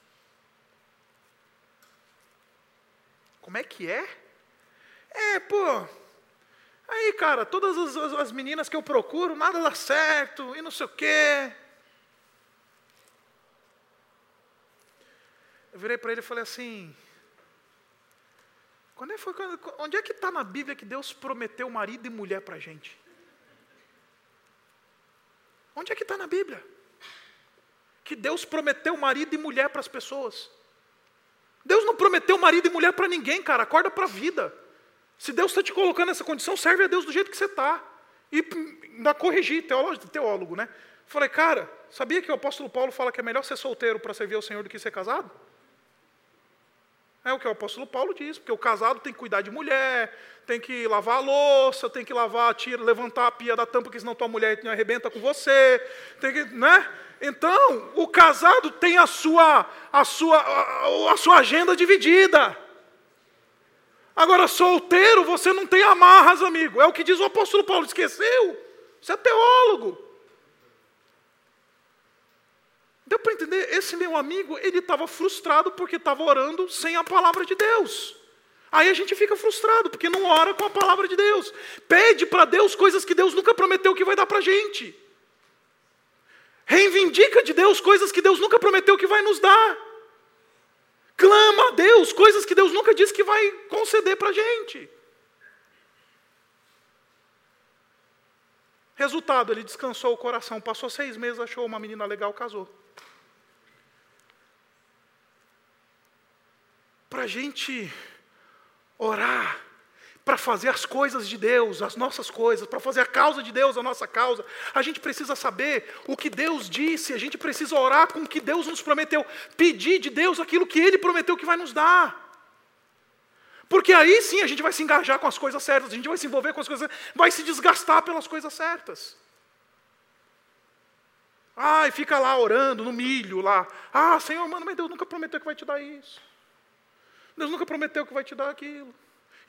S2: Como é que é? É, pô. Aí, cara, todas as, as meninas que eu procuro, nada dá certo, e não sei o quê. Eu virei para ele e falei assim: Quando é, foi, onde é que está na Bíblia que Deus prometeu marido e mulher para a gente? Onde é que está na Bíblia? Que Deus prometeu marido e mulher para as pessoas. Deus não prometeu marido e mulher para ninguém, cara. Acorda para a vida. Se Deus está te colocando nessa condição, serve a Deus do jeito que você está. E ainda corrigir, teólogo, teólogo, né? Falei, cara, sabia que o apóstolo Paulo fala que é melhor ser solteiro para servir ao Senhor do que ser casado? É o que o apóstolo Paulo diz, porque o casado tem que cuidar de mulher, tem que lavar a louça, tem que lavar, tira, levantar a pia da tampa, porque senão tua mulher arrebenta com você, tem que, né? Então, o casado tem a sua, a sua, a, a sua agenda dividida. Agora, solteiro, você não tem amarras, amigo. É o que diz o apóstolo Paulo. Esqueceu? Você é teólogo. Deu para entender? Esse meu amigo, ele estava frustrado porque estava orando sem a palavra de Deus. Aí a gente fica frustrado porque não ora com a palavra de Deus. Pede para Deus coisas que Deus nunca prometeu que vai dar para a gente. Reivindica de Deus coisas que Deus nunca prometeu que vai nos dar. Clama a Deus coisas que Deus nunca disse que vai conceder para a gente. Resultado, ele descansou o coração, passou seis meses, achou uma menina legal, casou. Para a gente orar, para fazer as coisas de Deus, as nossas coisas, para fazer a causa de Deus, a nossa causa, a gente precisa saber o que Deus disse, a gente precisa orar com o que Deus nos prometeu, pedir de Deus aquilo que Ele prometeu que vai nos dar. Porque aí sim a gente vai se engajar com as coisas certas, a gente vai se envolver com as coisas certas, vai se desgastar pelas coisas certas. Ah, e fica lá orando no milho lá. Ah, Senhor, mano, mas Deus nunca prometeu que vai te dar isso. Deus nunca prometeu que vai te dar aquilo.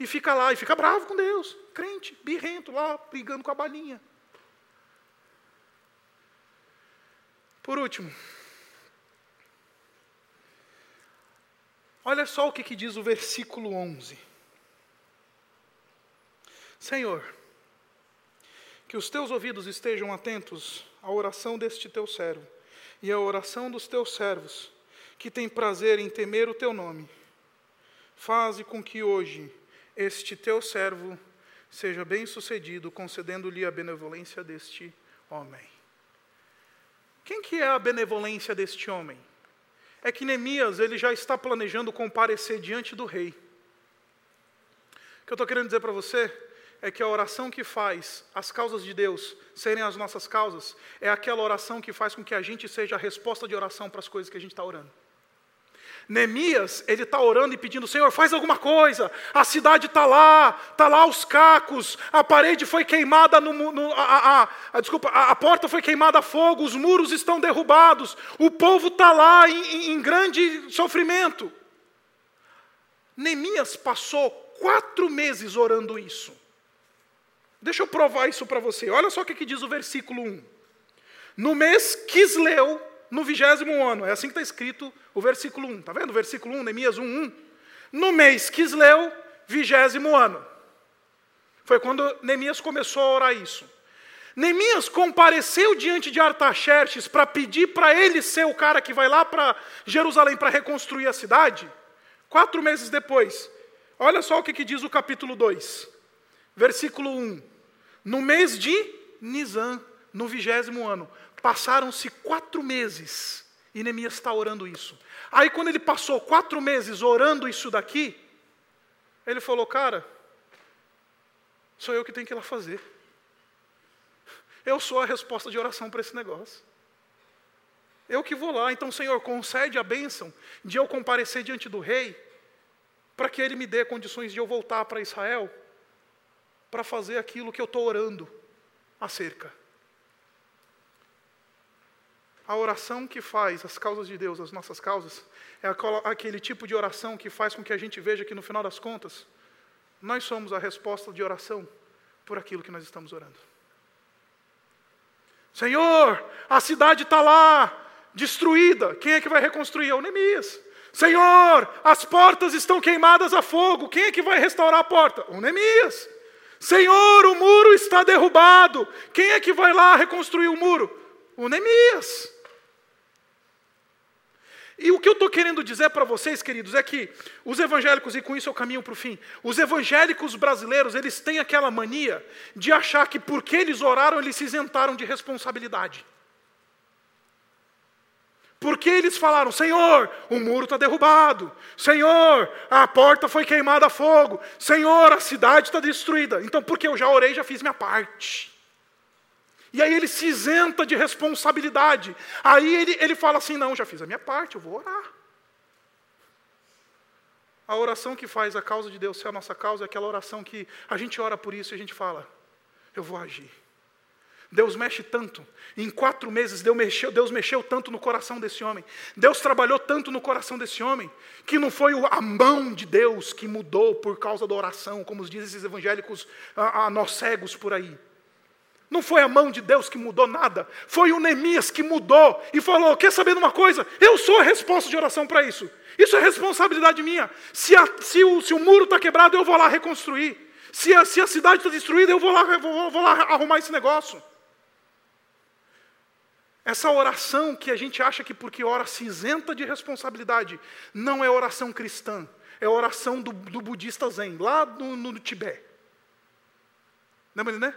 S2: E fica lá, e fica bravo com Deus, crente, birrento lá, brigando com a balinha. Por último, olha só o que, que diz o versículo 11. Senhor, que os teus ouvidos estejam atentos à oração deste teu servo e à oração dos teus servos, que têm prazer em temer o teu nome Faze com que hoje este teu servo seja bem-sucedido, concedendo-lhe a benevolência deste homem. Quem que é a benevolência deste homem? É que Neemias ele já está planejando comparecer diante do rei. O que eu estou querendo dizer para você é que a oração que faz as causas de Deus serem as nossas causas é aquela oração que faz com que a gente seja a resposta de oração para as coisas que a gente está orando. Neemias, ele está orando e pedindo, Senhor, faz alguma coisa, a cidade está lá, está lá os cacos, a parede foi queimada, no, no a, a, a, desculpa, a, porta foi queimada a fogo, os muros estão derrubados, o povo está lá em, em, grande sofrimento. Neemias passou quatro meses orando isso. Deixa eu provar isso para você. Olha só o que, que diz o versículo 1. No mês Quisleu, no vigésimo ano. É assim que está escrito o versículo 1. Está vendo versículo 1, Neemias 1, 1? No mês Quisleu, vigésimo ano. Foi quando Neemias começou a orar isso. Neemias compareceu diante de Artaxerxes para pedir para ele ser o cara que vai lá para Jerusalém para reconstruir a cidade. Quatro meses depois, olha só o que, que diz o capítulo 2, versículo 1. No mês de Nisan, no vigésimo ano, Passaram-se quatro meses e Neemias está orando isso. Aí, quando ele passou quatro meses orando isso daqui, ele falou: Cara, sou eu que tenho que ir lá fazer. Eu sou a resposta de oração para esse negócio. Eu que vou lá, então, Senhor, concede a bênção de eu comparecer diante do rei, para que ele me dê condições de eu voltar para Israel, para fazer aquilo que eu estou orando acerca. A oração que faz as causas de Deus, as nossas causas, é aquele tipo de oração que faz com que a gente veja que no final das contas, nós somos a resposta de oração por aquilo que nós estamos orando. Senhor, a cidade está lá, destruída. Quem é que vai reconstruir? É o Neemias. Senhor, as portas estão queimadas a fogo. Quem é que vai restaurar a porta? O Neemias. Senhor, o muro está derrubado. Quem é que vai lá reconstruir o muro? O Neemias. E o que eu estou querendo dizer para vocês, queridos, é que os evangélicos, e com isso eu caminho para o fim, os evangélicos brasileiros, eles têm aquela mania de achar que porque eles oraram, eles se isentaram de responsabilidade. Porque eles falaram: Senhor, o muro está derrubado. Senhor, a porta foi queimada a fogo. Senhor, a cidade está destruída. Então, porque eu já orei, já fiz minha parte. E aí ele se isenta de responsabilidade. Aí ele, ele fala assim: Não, já fiz a minha parte, eu vou orar. A oração que faz a causa de Deus ser a nossa causa é aquela oração que a gente ora por isso e a gente fala: Eu vou agir. Deus mexe tanto. Em quatro meses, Deus mexeu, Deus mexeu tanto no coração desse homem. Deus trabalhou tanto no coração desse homem, que não foi a mão de Deus que mudou por causa da oração, como dizem esses evangélicos, a, a nós cegos por aí. Não foi a mão de Deus que mudou nada. Foi o Neemias que mudou e falou: Quer saber de uma coisa? Eu sou a resposta de oração para isso. Isso é responsabilidade minha. Se, a, se, o, se o muro está quebrado, eu vou lá reconstruir. Se a, se a cidade está destruída, eu vou lá, vou, vou lá arrumar esse negócio. Essa oração que a gente acha que porque ora se isenta de responsabilidade, não é oração cristã, é oração do, do budista zen, lá no, no, no Tibete. Lembra, né?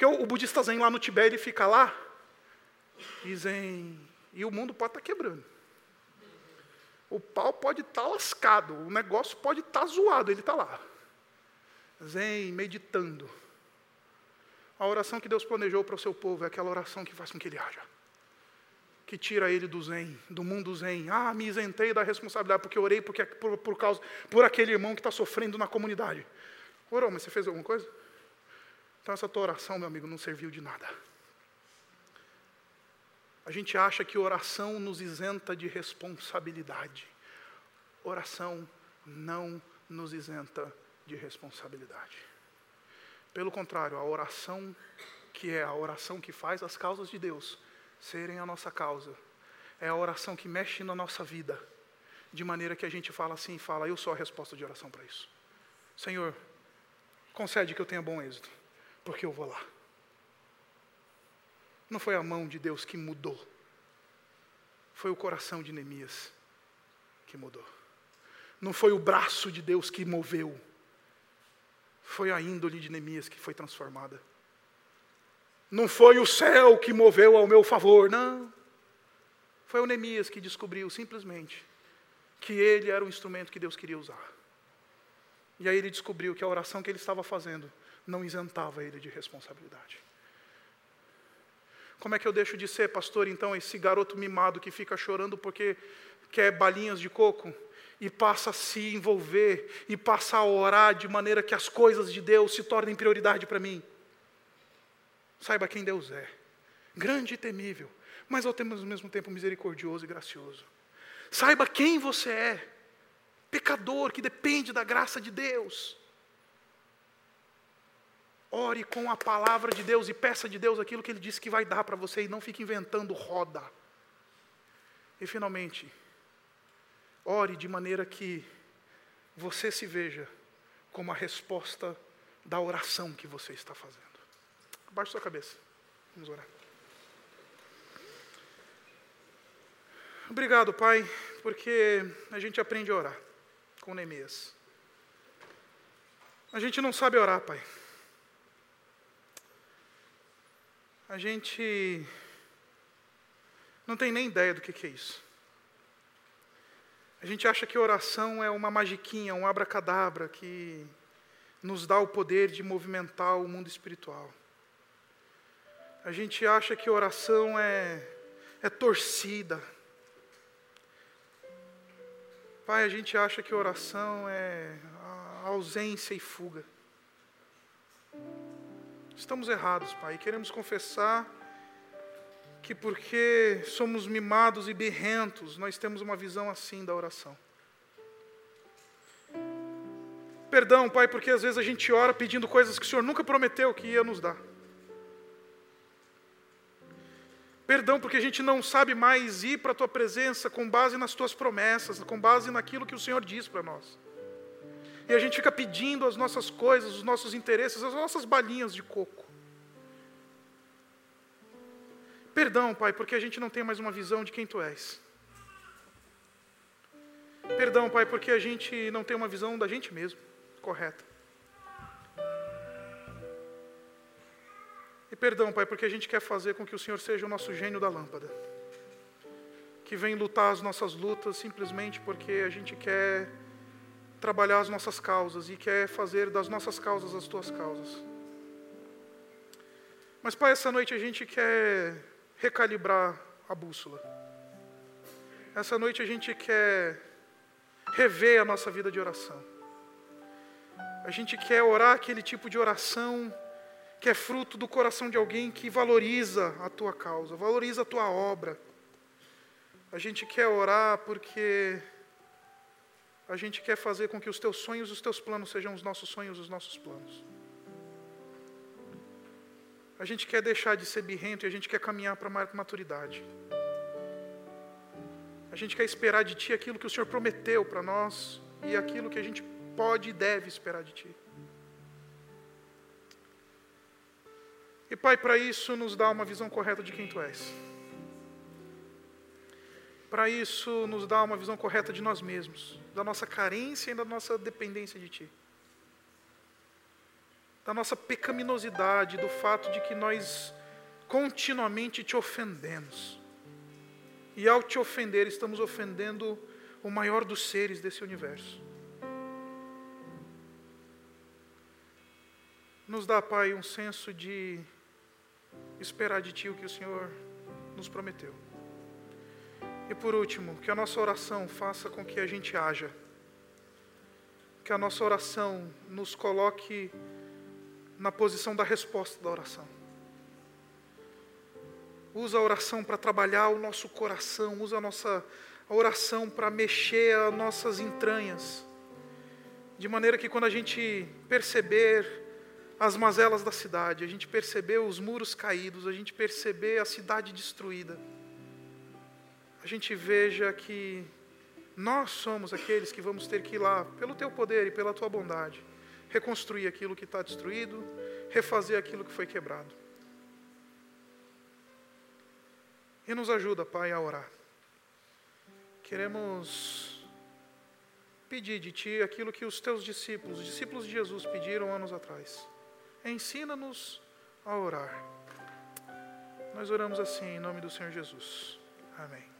S2: Porque o, budista zen lá no Tibete, ele fica lá, e zen, e o mundo pode estar tá quebrando. O pau pode estar tá lascado, o negócio pode estar tá zoado, ele está lá. Zen, meditando. A oração que Deus planejou para o seu povo é aquela oração que faz com que ele haja que tira ele do zen, do mundo zen. Ah, me isentei da responsabilidade porque orei porque, por, por, causa, por aquele irmão que está sofrendo na comunidade. Orou, mas você fez alguma coisa? Então essa tua oração, meu amigo, não serviu de nada. A gente acha que oração nos isenta de responsabilidade. Oração não nos isenta de responsabilidade. Pelo contrário, a oração que é a oração que faz as causas de Deus serem a nossa causa. É a oração que mexe na nossa vida, de maneira que a gente fala assim, fala, eu sou a resposta de oração para isso. Senhor, concede que eu tenha bom êxito, porque eu vou lá. Não foi a mão de Deus que mudou, foi o coração de Neemias que mudou. Não foi o braço de Deus que moveu, foi a índole de Neemias que foi transformada. Não foi o céu que moveu ao meu favor, não. Foi o Neemias que descobriu simplesmente que ele era o instrumento que Deus queria usar. E aí ele descobriu que a oração que ele estava fazendo não isentava ele de responsabilidade. Como é que eu deixo de ser, pastor, então, esse garoto mimado que fica chorando porque quer balinhas de coco e passa a se envolver e passa a orar de maneira que as coisas de Deus se tornem prioridade para mim? Saiba quem Deus é. Grande e temível, mas ao mesmo tempo misericordioso e gracioso. Saiba quem você é. Pecador que depende da graça de Deus. Ore com a palavra de Deus e peça de Deus aquilo que Ele disse que vai dar para você e não fique inventando roda. E finalmente, ore de maneira que você se veja como a resposta da oração que você está fazendo. Abaixe sua cabeça. Vamos orar. Obrigado, Pai, porque a gente aprende a orar com Neemias. A gente não sabe orar, Pai. A gente não tem nem ideia do que, é isso. A gente acha que oração é uma magiquinha, um abracadabra que nos dá o poder de movimentar o mundo espiritual. A gente acha que oração é, é torcida. Pai, a gente acha que oração é ausência e fuga. Estamos errados, Pai, e queremos confessar que porque somos mimados e birrentos, nós temos uma visão assim da oração. Perdão, Pai, porque às vezes a gente ora pedindo coisas que o Senhor nunca prometeu que ia nos dar. Perdão, porque a gente não sabe mais ir para a tua presença com base nas tuas promessas, com base naquilo que o Senhor diz para nós. E a gente fica pedindo as nossas coisas, os nossos interesses, as nossas balinhas de coco. Perdão, Pai, porque a gente não tem mais uma visão de quem tu és. Perdão, Pai, porque a gente não tem uma visão da gente mesmo correta. E perdão, Pai, porque a gente quer fazer com que o Senhor seja o nosso gênio da lâmpada. Que vem lutar as nossas lutas simplesmente porque a gente quer trabalhar as nossas causas e quer fazer das nossas causas as tuas causas. Mas, Pai, essa noite a gente quer recalibrar a bússola. Essa noite a gente quer rever a nossa vida de oração. A gente quer orar aquele tipo de oração que é fruto do coração de alguém que valoriza a tua causa, valoriza a tua obra. A gente quer orar porque a gente quer fazer com que os teus sonhos os teus planos sejam os nossos sonhos os nossos planos. A gente quer deixar de ser birrento e a gente quer caminhar para a maturidade. A gente quer esperar de Ti aquilo que o Senhor prometeu para nós e aquilo que a gente pode e deve esperar de Ti. E Pai, para isso nos dá uma visão correta de quem Tu és. Para isso nos dá uma visão correta de nós mesmos, da nossa carência e da nossa dependência de Ti. Da nossa pecaminosidade, do fato de que nós continuamente te ofendemos. E ao te ofender, estamos ofendendo o maior dos seres desse universo. Nos dá, Pai, um senso de esperar de Ti o que o Senhor nos prometeu. E por último, que a nossa oração faça com que a gente haja. Que a nossa oração nos coloque na posição da resposta da oração. Usa a oração para trabalhar o nosso coração, usa a nossa oração para mexer as nossas entranhas. De maneira que quando a gente perceber as mazelas da cidade, a gente perceber os muros caídos, a gente perceber a cidade destruída, a gente veja que nós somos aqueles que vamos ter que ir lá, pelo teu poder e pela tua bondade, reconstruir aquilo que está destruído, refazer aquilo que foi quebrado. E nos ajuda, Pai, a orar. Queremos pedir de Ti aquilo que os Teus discípulos, os discípulos de Jesus, pediram anos atrás ensina-nos a orar. Nós oramos assim em nome do Senhor Jesus. Amém.